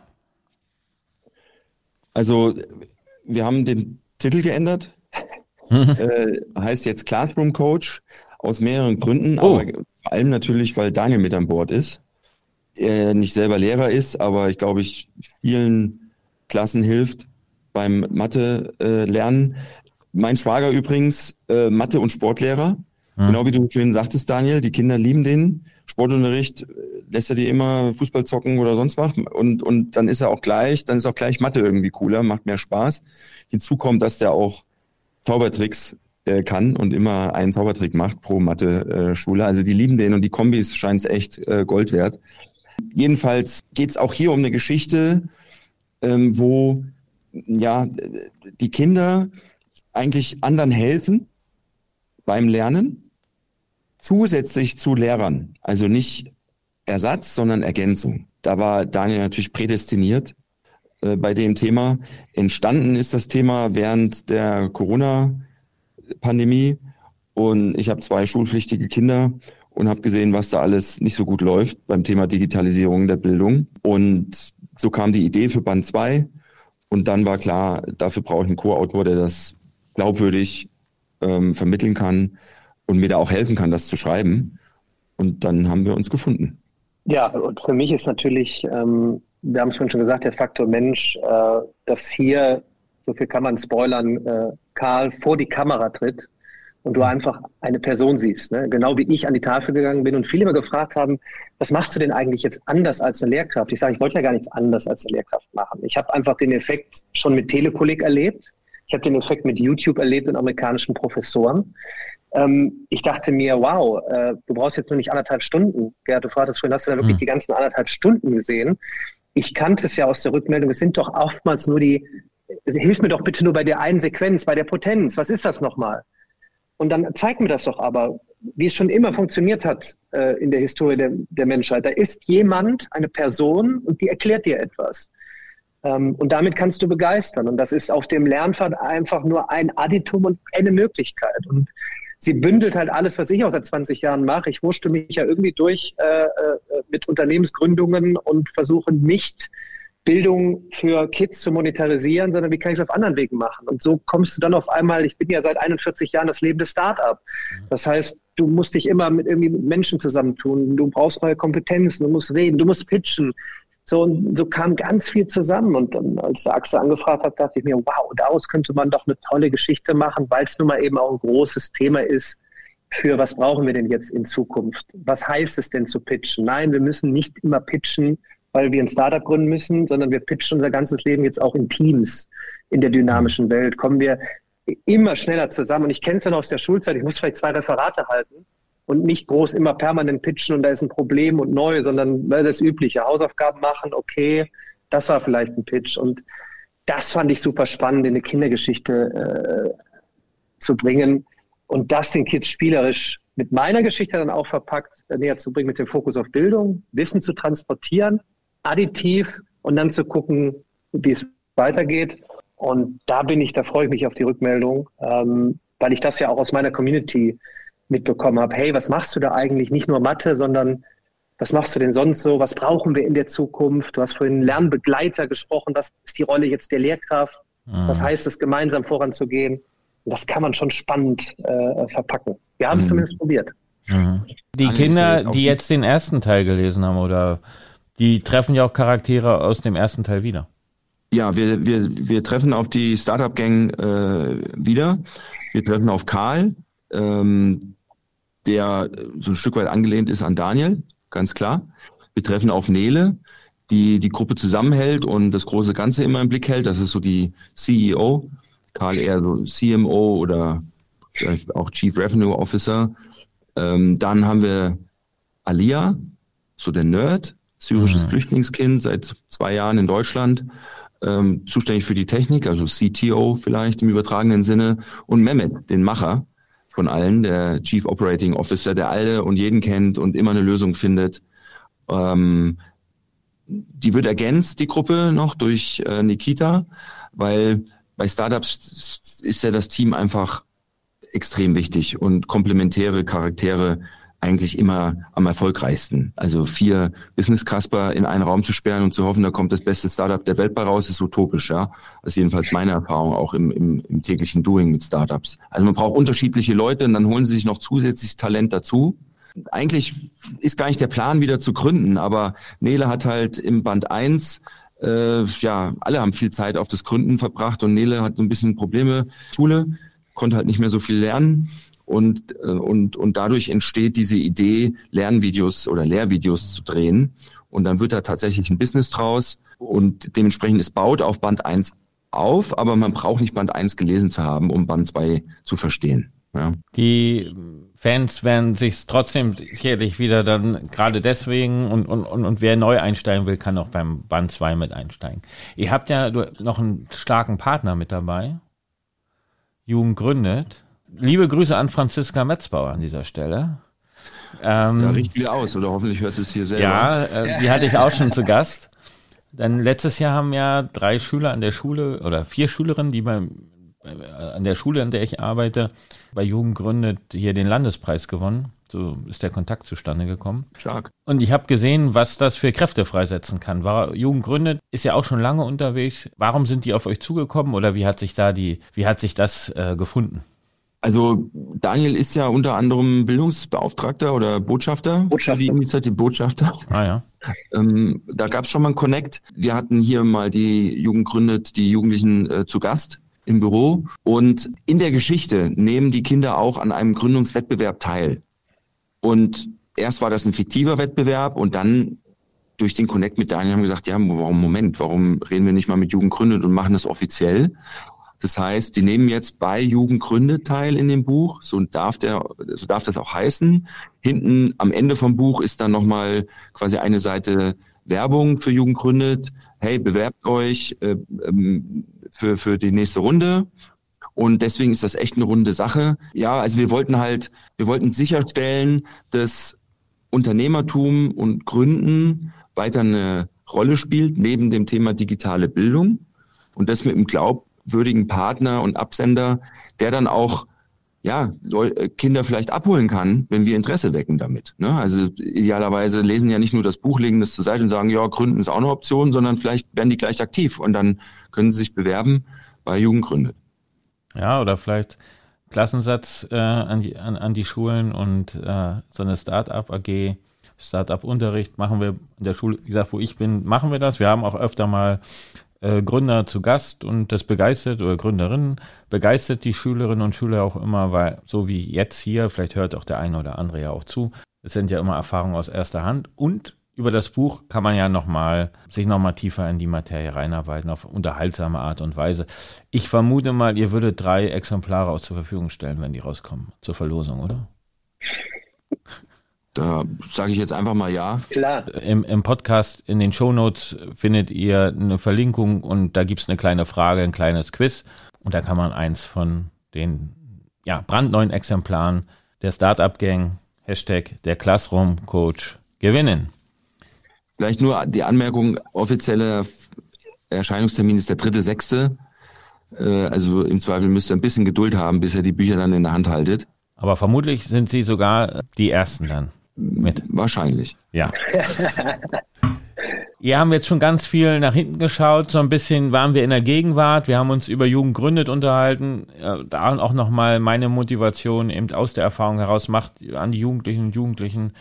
Also, wir haben den Titel geändert. äh, heißt jetzt Classroom Coach aus mehreren Gründen, oh. aber vor allem natürlich, weil Daniel mit an Bord ist. Er nicht selber Lehrer ist, aber ich glaube, ich vielen Klassen hilft beim Mathe äh, lernen. Mein Schwager übrigens äh, Mathe und Sportlehrer Mhm. Genau wie du vorhin sagtest, Daniel, die Kinder lieben den Sportunterricht, lässt er die immer Fußball zocken oder sonst was und, und dann ist er auch gleich, dann ist auch gleich Mathe irgendwie cooler, macht mehr Spaß. Hinzu kommt, dass der auch Zaubertricks äh, kann und immer einen Zaubertrick macht pro Mathe-Schule. also die lieben den und die Kombis scheint es echt äh, Gold wert. Jedenfalls geht es auch hier um eine Geschichte, ähm, wo ja die Kinder eigentlich anderen helfen beim Lernen zusätzlich zu Lehrern, also nicht Ersatz, sondern Ergänzung. Da war Daniel natürlich prädestiniert äh, bei dem Thema. Entstanden ist das Thema während der Corona-Pandemie und ich habe zwei schulpflichtige Kinder und habe gesehen, was da alles nicht so gut läuft beim Thema Digitalisierung der Bildung. Und so kam die Idee für Band 2 und dann war klar, dafür brauche ich einen Co-Autor, der das glaubwürdig ähm, vermitteln kann und mir da auch helfen kann, das zu schreiben. Und dann haben wir uns gefunden. Ja, und für mich ist natürlich, ähm, wir haben es schon gesagt, der Faktor Mensch, äh, dass hier, so viel kann man spoilern, äh, Karl vor die Kamera tritt und du einfach eine Person siehst. Ne? Genau wie ich an die Tafel gegangen bin und viele immer gefragt haben, was machst du denn eigentlich jetzt anders als eine Lehrkraft? Ich sage, ich wollte ja gar nichts anders als eine Lehrkraft machen. Ich habe einfach den Effekt schon mit Telekolleg erlebt. Ich habe den Effekt mit YouTube erlebt und amerikanischen Professoren. Ähm, ich dachte mir, wow, äh, du brauchst jetzt nur nicht anderthalb Stunden. Gerhard, du fragtest vorhin, hast du da wirklich mhm. die ganzen anderthalb Stunden gesehen? Ich kannte es ja aus der Rückmeldung, es sind doch oftmals nur die, hilf mir doch bitte nur bei der einen Sequenz, bei der Potenz, was ist das nochmal? Und dann zeig mir das doch aber, wie es schon immer funktioniert hat äh, in der Historie der, der Menschheit. Da ist jemand, eine Person und die erklärt dir etwas. Ähm, und damit kannst du begeistern. Und das ist auf dem Lernpfad einfach nur ein Additum und eine Möglichkeit. Und sie bündelt halt alles, was ich auch seit 20 Jahren mache. Ich wurschtel mich ja irgendwie durch äh, äh, mit Unternehmensgründungen und versuche nicht Bildung für Kids zu monetarisieren, sondern wie kann ich es auf anderen Wegen machen? Und so kommst du dann auf einmal, ich bin ja seit 41 Jahren das lebende Start-up. Das heißt, du musst dich immer mit irgendwie mit Menschen zusammentun. Du brauchst neue Kompetenzen, du musst reden, du musst pitchen. So, und so kam ganz viel zusammen. Und dann, als Axel angefragt hat, dachte ich mir, wow, daraus könnte man doch eine tolle Geschichte machen, weil es nun mal eben auch ein großes Thema ist für was brauchen wir denn jetzt in Zukunft? Was heißt es denn zu pitchen? Nein, wir müssen nicht immer pitchen, weil wir ein Startup gründen müssen, sondern wir pitchen unser ganzes Leben jetzt auch in Teams in der dynamischen Welt. Kommen wir immer schneller zusammen. Und ich kenne es ja noch aus der Schulzeit. Ich muss vielleicht zwei Referate halten und nicht groß immer permanent pitchen und da ist ein Problem und neu, sondern das Übliche. Hausaufgaben machen, okay, das war vielleicht ein Pitch. Und das fand ich super spannend, in eine Kindergeschichte äh, zu bringen und das den Kids spielerisch mit meiner Geschichte dann auch verpackt äh, näher zu bringen, mit dem Fokus auf Bildung, Wissen zu transportieren, additiv und dann zu gucken, wie es weitergeht. Und da bin ich, da freue ich mich auf die Rückmeldung, ähm, weil ich das ja auch aus meiner Community mitbekommen habe, hey, was machst du da eigentlich? Nicht nur Mathe, sondern was machst du denn sonst so? Was brauchen wir in der Zukunft? Du hast vorhin Lernbegleiter gesprochen. Was ist die Rolle jetzt der Lehrkraft? Mhm. Was heißt es, gemeinsam voranzugehen? Und das kann man schon spannend äh, verpacken. Wir haben es mhm. zumindest probiert. Mhm. Die Kinder, die jetzt den ersten Teil gelesen haben, oder die treffen ja auch Charaktere aus dem ersten Teil wieder. Ja, wir, wir, wir treffen auf die Startup-Gang äh, wieder. Wir treffen auf Karl, ähm, der so ein Stück weit angelehnt ist an Daniel, ganz klar. Wir treffen auf Nele, die die Gruppe zusammenhält und das große Ganze immer im Blick hält. Das ist so die CEO, Karl eher so CMO oder vielleicht auch Chief Revenue Officer. Ähm, dann haben wir Alia, so der Nerd, syrisches mhm. Flüchtlingskind, seit zwei Jahren in Deutschland, ähm, zuständig für die Technik, also CTO vielleicht im übertragenen Sinne, und Mehmet, den Macher von allen, der Chief Operating Officer, der alle und jeden kennt und immer eine Lösung findet. Ähm, die wird ergänzt, die Gruppe, noch durch äh, Nikita, weil bei Startups ist ja das Team einfach extrem wichtig und komplementäre Charaktere eigentlich immer am erfolgreichsten. Also vier Business Casper in einen Raum zu sperren und zu hoffen, da kommt das beste Startup der Welt bei raus, ist utopisch, ja. Das ist jedenfalls meine Erfahrung auch im, im, im täglichen Doing mit Startups. Also man braucht unterschiedliche Leute und dann holen sie sich noch zusätzlich Talent dazu. Eigentlich ist gar nicht der Plan, wieder zu gründen, aber Nele hat halt im Band eins äh, ja, alle haben viel Zeit auf das Gründen verbracht und Nele hat so ein bisschen Probleme, Schule, konnte halt nicht mehr so viel lernen und, äh, und, und dadurch entsteht diese Idee, Lernvideos oder Lehrvideos zu drehen. Und dann wird da tatsächlich ein Business draus und dementsprechend es baut auf Band 1 auf, aber man braucht nicht Band 1 gelesen zu haben, um Band 2 zu verstehen. Ja. Die Fans werden sich trotzdem sicherlich wieder dann gerade deswegen und, und, und, und wer neu einsteigen will, kann auch beim Band 2 mit einsteigen. Ihr habt ja noch einen starken Partner mit dabei. Jugend gründet. Liebe Grüße an Franziska Metzbauer an dieser Stelle. Ähm, ja, riecht wieder aus, oder hoffentlich hört es hier selber. Ja, äh, die hatte ich auch schon zu Gast. Denn letztes Jahr haben ja drei Schüler an der Schule oder vier Schülerinnen, die beim, äh, an der Schule, an der ich arbeite, bei Jugend gründet, hier den Landespreis gewonnen. So ist der Kontakt zustande gekommen. Stark. Und ich habe gesehen, was das für Kräfte freisetzen kann. War Jugend gründet, ist ja auch schon lange unterwegs. Warum sind die auf euch zugekommen oder wie hat sich da die, wie hat sich das äh, gefunden? Also Daniel ist ja unter anderem Bildungsbeauftragter oder Botschafter. Botschafter. Die Initiative Botschafter. Ah ja. Ähm, da gab es schon mal einen Connect. Wir hatten hier mal die Jugend gründet, die Jugendlichen äh, zu Gast im Büro. Und in der Geschichte nehmen die Kinder auch an einem Gründungswettbewerb teil. Und erst war das ein fiktiver Wettbewerb und dann durch den Connect mit Daniel haben wir gesagt, ja, warum Moment, warum reden wir nicht mal mit Jugend gründet und machen das offiziell? Das heißt, die nehmen jetzt bei Jugendgründe teil in dem Buch, so darf der, so darf das auch heißen. Hinten am Ende vom Buch ist dann nochmal quasi eine Seite Werbung für Jugendgründet. Hey, bewerbt euch äh, ähm, für, für die nächste Runde. Und deswegen ist das echt eine runde Sache. Ja, also wir wollten halt, wir wollten sicherstellen, dass Unternehmertum und Gründen weiter eine Rolle spielt, neben dem Thema digitale Bildung. Und das mit dem Glaub, würdigen Partner und Absender, der dann auch ja, äh, Kinder vielleicht abholen kann, wenn wir Interesse wecken damit. Ne? Also idealerweise lesen ja nicht nur das Buch, legen das zur Seite und sagen, ja, Gründen ist auch eine Option, sondern vielleicht werden die gleich aktiv und dann können sie sich bewerben bei Jugendgründet. Ja, oder vielleicht Klassensatz äh, an, die, an, an die Schulen und äh, so eine Start-up-AG, Start-up-Unterricht machen wir in der Schule, wie gesagt, wo ich bin, machen wir das. Wir haben auch öfter mal äh, Gründer zu Gast und das begeistert oder Gründerinnen begeistert die Schülerinnen und Schüler auch immer, weil so wie jetzt hier, vielleicht hört auch der eine oder andere ja auch zu, es sind ja immer Erfahrungen aus erster Hand und über das Buch kann man ja nochmal, sich nochmal tiefer in die Materie reinarbeiten, auf unterhaltsame Art und Weise. Ich vermute mal, ihr würdet drei Exemplare auch zur Verfügung stellen, wenn die rauskommen, zur Verlosung, oder? Da sage ich jetzt einfach mal ja. Klar. Im, Im Podcast, in den Shownotes findet ihr eine Verlinkung und da gibt es eine kleine Frage, ein kleines Quiz. Und da kann man eins von den ja, brandneuen Exemplaren der Startup Gang, Hashtag der Classroom Coach, gewinnen. Vielleicht nur die Anmerkung, offizieller Erscheinungstermin ist der dritte, sechste. Äh, also im Zweifel müsst ihr ein bisschen Geduld haben, bis ihr die Bücher dann in der Hand haltet. Aber vermutlich sind sie sogar die ersten dann mit. Wahrscheinlich. Ja. Wir haben jetzt schon ganz viel nach hinten geschaut, so ein bisschen waren wir in der Gegenwart, wir haben uns über Jugend gründet unterhalten, da auch nochmal meine Motivation eben aus der Erfahrung heraus macht an die Jugendlichen und Jugendlichen,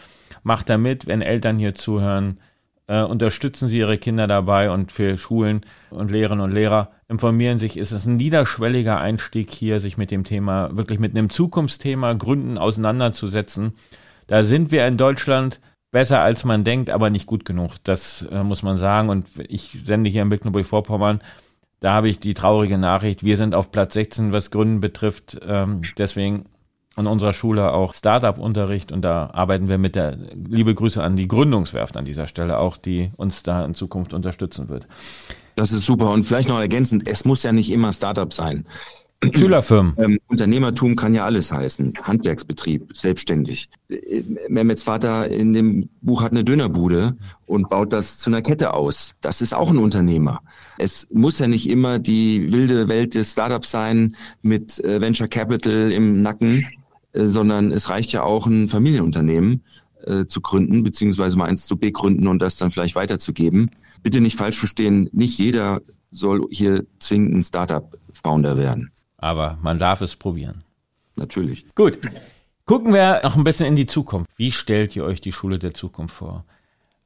macht da mit, wenn Eltern hier zuhören, äh, unterstützen Sie Ihre Kinder dabei und für Schulen und Lehrerinnen und Lehrer informieren sich, ist es ein niederschwelliger Einstieg hier, sich mit dem Thema, wirklich mit einem Zukunftsthema, Gründen auseinanderzusetzen da sind wir in Deutschland besser als man denkt, aber nicht gut genug. Das äh, muss man sagen. Und ich sende hier in Mecklenburg-Vorpommern, da habe ich die traurige Nachricht, wir sind auf Platz 16, was Gründen betrifft. Ähm, deswegen an unserer Schule auch Startup-Unterricht und da arbeiten wir mit der, liebe Grüße an die Gründungswerft an dieser Stelle auch, die uns da in Zukunft unterstützen wird. Das ist super und vielleicht noch ergänzend, es muss ja nicht immer Startup sein. Schülerfirmen. Ähm, Unternehmertum kann ja alles heißen. Handwerksbetrieb, selbstständig. Äh, Mehmets Vater in dem Buch hat eine Dönerbude und baut das zu einer Kette aus. Das ist auch ein Unternehmer. Es muss ja nicht immer die wilde Welt des Startups sein mit äh, Venture Capital im Nacken, äh, sondern es reicht ja auch ein Familienunternehmen äh, zu gründen, beziehungsweise mal eins zu begründen und das dann vielleicht weiterzugeben. Bitte nicht falsch verstehen, nicht jeder soll hier zwingend ein Startup-Founder werden. Aber man darf es probieren. Natürlich. Gut. Gucken wir noch ein bisschen in die Zukunft. Wie stellt ihr euch die Schule der Zukunft vor?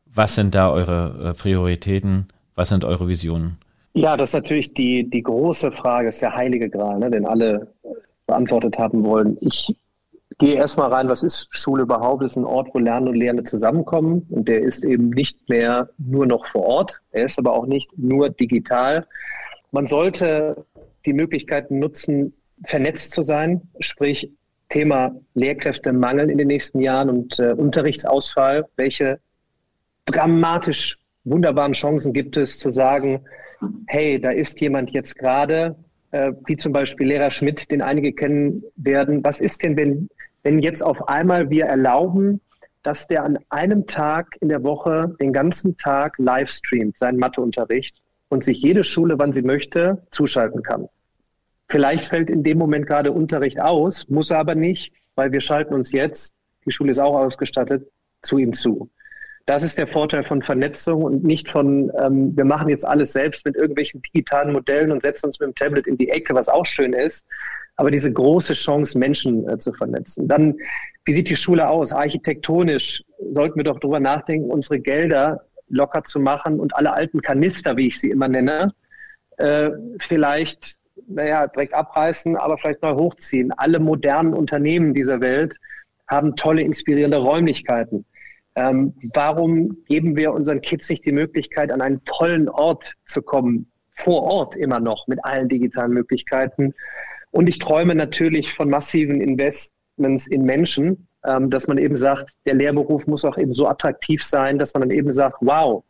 Was sind da eure äh, Prioritäten? Was sind eure Visionen? Ja, das ist natürlich die, die große Frage, ist der heilige Gral, ne, den alle beantwortet haben wollen. Ich gehe erstmal rein, was ist Schule überhaupt? Das ist ein Ort, wo Lernen und Lehrende zusammenkommen und der ist eben nicht mehr nur noch vor Ort, er ist aber auch nicht nur digital. Man sollte die Möglichkeiten nutzen, vernetzt zu sein, sprich Thema Lehrkräftemangel in den nächsten Jahren und äh, Unterrichtsausfall. Welche dramatisch wunderbaren Chancen gibt es zu sagen, hey, da ist jemand jetzt gerade, äh, wie zum Beispiel Lehrer Schmidt, den einige kennen werden. Was ist denn, wenn, wenn jetzt auf einmal wir erlauben, dass der an einem Tag in der Woche den ganzen Tag live streamt, seinen Matheunterricht und sich jede Schule, wann sie möchte, zuschalten kann. Vielleicht fällt in dem Moment gerade Unterricht aus, muss aber nicht, weil wir schalten uns jetzt, die Schule ist auch ausgestattet, zu ihm zu. Das ist der Vorteil von Vernetzung und nicht von, ähm, wir machen jetzt alles selbst mit irgendwelchen digitalen Modellen und setzen uns mit dem Tablet in die Ecke, was auch schön ist. Aber diese große Chance, Menschen äh, zu vernetzen. Dann, wie sieht die Schule aus? Architektonisch sollten wir doch drüber nachdenken, unsere Gelder locker zu machen und alle alten Kanister, wie ich sie immer nenne, äh, vielleicht, naja, direkt abreißen, aber vielleicht neu hochziehen. Alle modernen Unternehmen dieser Welt haben tolle, inspirierende Räumlichkeiten. Ähm, warum geben wir unseren Kids nicht die Möglichkeit, an einen tollen Ort zu kommen, vor Ort immer noch mit allen digitalen Möglichkeiten? Und ich träume natürlich von massiven Investments in Menschen, ähm, dass man eben sagt, der Lehrberuf muss auch eben so attraktiv sein, dass man dann eben sagt, wow,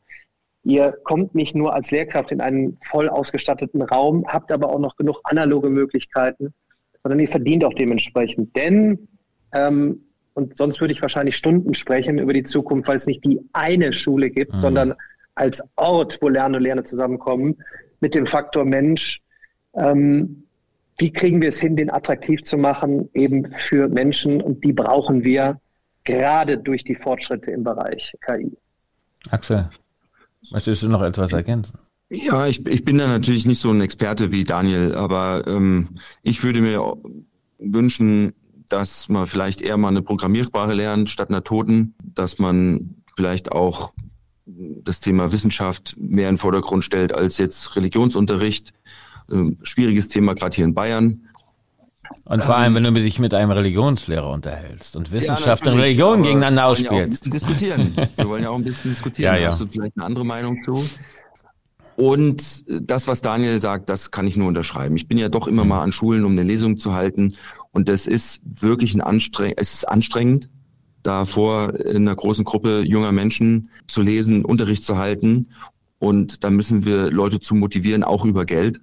ihr kommt nicht nur als Lehrkraft in einen voll ausgestatteten Raum, habt aber auch noch genug analoge Möglichkeiten, sondern ihr verdient auch dementsprechend. Denn ähm, und sonst würde ich wahrscheinlich Stunden sprechen über die Zukunft, weil es nicht die eine Schule gibt, mhm. sondern als Ort, wo Lernen und Lerner zusammenkommen, mit dem Faktor Mensch. Ähm, wie kriegen wir es hin, den attraktiv zu machen, eben für Menschen? Und die brauchen wir gerade durch die Fortschritte im Bereich KI. Axel, möchtest du noch etwas ergänzen? Ja, ich, ich bin da natürlich nicht so ein Experte wie Daniel, aber ähm, ich würde mir wünschen, dass man vielleicht eher mal eine Programmiersprache lernt statt einer Toten, dass man vielleicht auch das Thema Wissenschaft mehr in den Vordergrund stellt als jetzt Religionsunterricht. Ähm, schwieriges Thema gerade hier in Bayern. Und vor allem, wenn du dich mit einem Religionslehrer unterhältst und Wissenschaft ja, und Religion gegeneinander ausspielst. Ja diskutieren. Wir wollen ja auch ein bisschen diskutieren. ja, ja. Hast du vielleicht eine andere Meinung zu? Und das, was Daniel sagt, das kann ich nur unterschreiben. Ich bin ja doch immer mhm. mal an Schulen, um eine Lesung zu halten. Und das ist wirklich ein anstrengend, es ist anstrengend, da vor in einer großen Gruppe junger Menschen zu lesen, Unterricht zu halten. Und da müssen wir Leute zu motivieren, auch über Geld.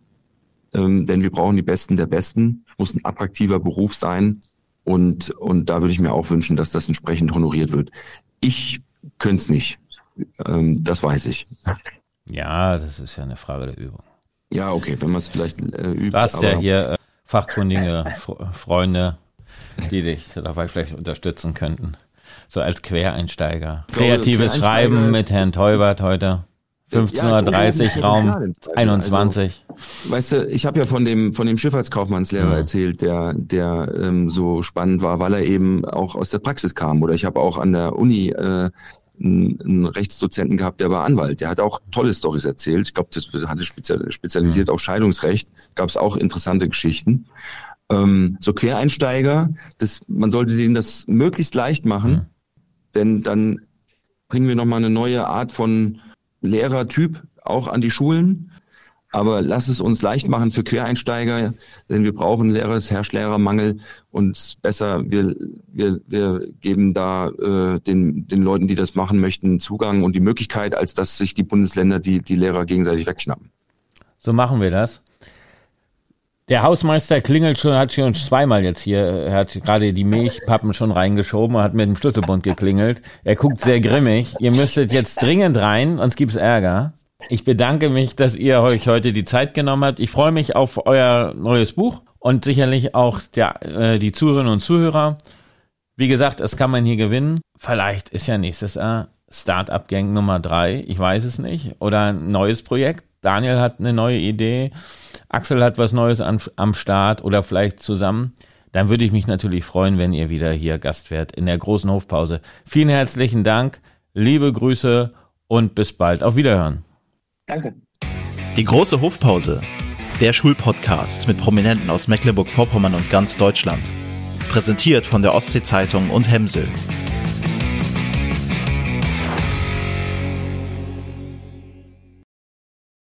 Ähm, denn wir brauchen die Besten der Besten. Es muss ein attraktiver Beruf sein. Und, und da würde ich mir auch wünschen, dass das entsprechend honoriert wird. Ich könnte es nicht. Ähm, das weiß ich. Ja, das ist ja eine Frage der Übung. Ja, okay, wenn man es vielleicht äh, übt. Du hast ja hier äh, fachkundige Freunde, die dich dabei vielleicht unterstützen könnten. So als Quereinsteiger. Kreatives Schreiben mit Herrn Teubert heute. 15.30 Uhr, Raum 21. Also, weißt du, ich habe ja von dem, von dem Schifffahrtskaufmannslehrer ja. erzählt, der, der ähm, so spannend war, weil er eben auch aus der Praxis kam. Oder ich habe auch an der Uni äh, einen Rechtsdozenten gehabt, der war Anwalt. Der hat auch tolle Stories erzählt. Ich glaube, das hatte spezialisiert mhm. auf Scheidungsrecht. Gab es auch interessante Geschichten. Ähm, so Quereinsteiger, das, man sollte denen das möglichst leicht machen, mhm. denn dann bringen wir nochmal eine neue Art von Lehrertyp auch an die Schulen. Aber lass es uns leicht machen für Quereinsteiger, denn wir brauchen Lehrer, es herrscht Lehrermangel und besser, wir, wir, wir geben da äh, den, den Leuten, die das machen möchten, Zugang und die Möglichkeit, als dass sich die Bundesländer die, die Lehrer gegenseitig wegschnappen. So machen wir das. Der Hausmeister klingelt schon, hat schon zweimal jetzt hier, er hat gerade die Milchpappen schon reingeschoben, hat mit dem Schlüsselbund geklingelt. Er guckt sehr grimmig. Ihr müsstet jetzt dringend rein, sonst gibt's Ärger. Ich bedanke mich, dass ihr euch heute die Zeit genommen habt. Ich freue mich auf euer neues Buch und sicherlich auch der, äh, die Zuhörerinnen und Zuhörer. Wie gesagt, es kann man hier gewinnen. Vielleicht ist ja nächstes Jahr Startup Gang Nummer drei. Ich weiß es nicht. Oder ein neues Projekt. Daniel hat eine neue Idee. Axel hat was Neues an, am Start oder vielleicht zusammen. Dann würde ich mich natürlich freuen, wenn ihr wieder hier Gast werdet in der großen Hofpause. Vielen herzlichen Dank. Liebe Grüße und bis bald. Auf Wiederhören. Danke. Die große Hofpause. Der Schulpodcast mit Prominenten aus Mecklenburg-Vorpommern und ganz Deutschland. Präsentiert von der Ostsee-Zeitung und Hemsel.